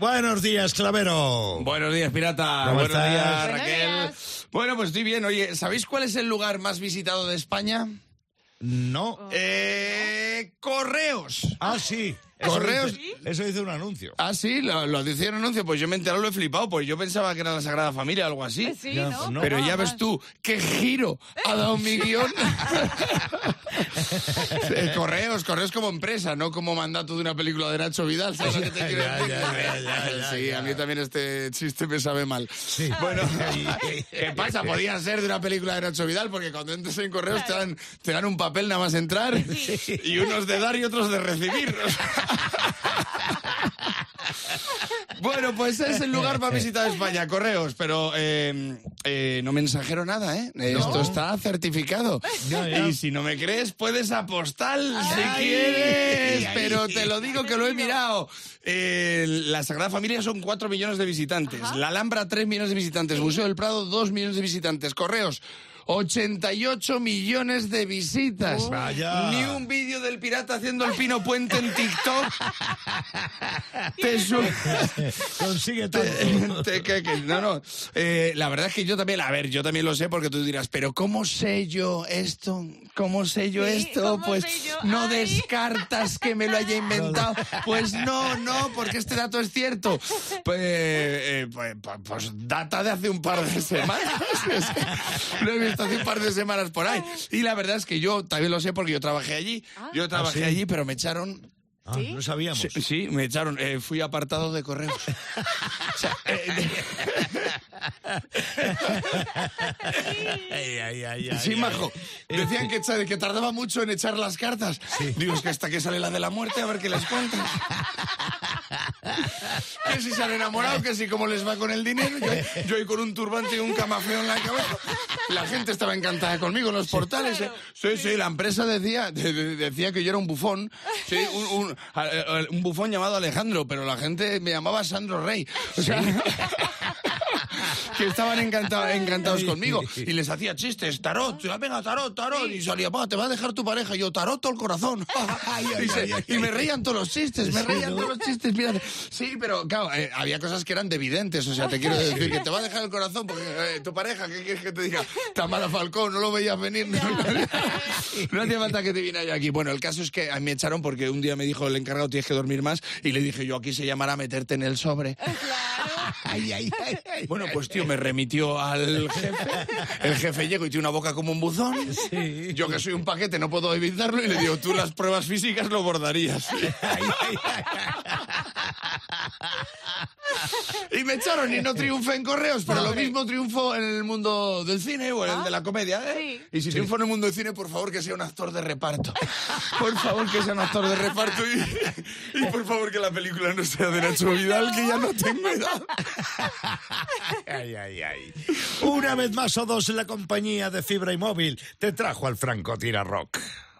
Buenos días, Clavero. Buenos días, pirata. ¿Cómo Buenos estás? días, Buenos Raquel. Bueno, pues estoy bien. Oye, ¿sabéis cuál es el lugar más visitado de España? No. Eh, Correos. Ah, sí. Eso Correos. dice- Eso dice un anuncio. Ah, sí, lo, lo decía en el anuncio. Pues yo me he enterado, lo he flipado. Pues yo pensaba que era la Sagrada Familia o algo así. Sí, Ya, ¿no? pues no. Pero ya ves tú, qué giro ha dado mi guion. Eh, correos, correos como empresa, no como mandato de una película de Nacho Vidal. ¿sabes lo que te quiero Ya, decir? ya, ya, ya, ya, sí, ya. a mí también este chiste me sabe mal. Bueno, ¿qué pasa? Podía ser de una película de Nacho Vidal, porque cuando entres en correos te dan, te dan un papel nada más entrar y unos de dar y otros de recibir. Bueno, pues es el lugar visitado de España, correos, pero eh, eh, no mensajero nada, ¿eh? Esto está certificado. Y si no me crees, puedes apostar si quieres, ay. pero te lo digo que lo he mirado. Eh, la Sagrada Familia son 4 millones de visitantes, la Alhambra 3 millones de visitantes, Museo del Prado 2 millones de visitantes, correos 88 millones de visitas. Vaya. Ni un vídeo del pirata haciendo el pino puente en TikTok. Te su- Consigue tanto. te- que- que- no, no. Eh, la verdad es que yo también, a ver, yo también lo sé porque tú dirás, pero ¿cómo sé yo esto? ¿Cómo sé yo Sí, esto? ¿cómo Pues yo? no Ay. descartas que me lo haya inventado. Pues no, no, porque este dato es cierto. Pues, eh, pues, pues- pues data de hace un par de semanas. lo he visto hace un par de semanas por ahí. Y la verdad es que yo también lo sé porque yo trabajé allí. Yo trabajé sí? allí, pero me echaron Ah, no sabíamos. Sí, sí, me echaron. eh, fui apartado de correos. O sea, eh, Ay, ay, ay, ay, sí, majo. Decían que, tardaba mucho en echar las cartas. Digo, es que hasta que sale la de la muerte, a ver qué les cuentas. que si se han enamorado, que si cómo les va con el dinero. Yo, yo ahí con un turbante y un camafeo en la cabeza. La gente estaba encantada conmigo en los portales. ¿eh? Sí, sí, la empresa decía, de- de- decía que yo era un bufón. Sí, un, un- a- a- un bufón llamado Alejandro, pero la gente me llamaba Sandro Rey. O sea... que estaban encantados, encantados conmigo. Y les hacía chistes, tarot, venga, tarot, tarot, y salía, "Va, te va a dejar tu pareja, y yo, tarot todo el corazón, y, se- me reían todos los chistes, me reían todos los chistes, mira, sí, pero claro, eh, había cosas que eran evidentes, o sea, te quiero decir que te va a dejar el corazón porque eh, tu pareja, ¿qué quieres que te diga? Tamara Falcón, no lo veías venir, no, no hacía falta que te viniera yo aquí. Bueno, el caso es que a mí me echaron porque un día me dijo el encargado, tienes que dormir más, y le dije yo, aquí se llamará meterte en el sobre. Ay, ay, ay. Bueno, pues tío, me remitió al jefe. El jefe llegó y tiene una boca como un buzón. Sí. Yo que soy un paquete no puedo evitarlo y le digo, tú las pruebas físicas lo bordarías. Y me echaron y no triunfé en correos, pero lo mismo triunfo en el mundo del cine o en el de la comedia, ¿eh? Y si triunfo en el mundo del cine, por favor que sea un actor de reparto. Por favor que sea un actor de reparto y, y por favor que la película no sea de Nacho Vidal, que ya no tengo edad. Ay, ay, ay. Una vez más o dos, la compañía de fibra y móvil te trajo al Franco Tira Rock.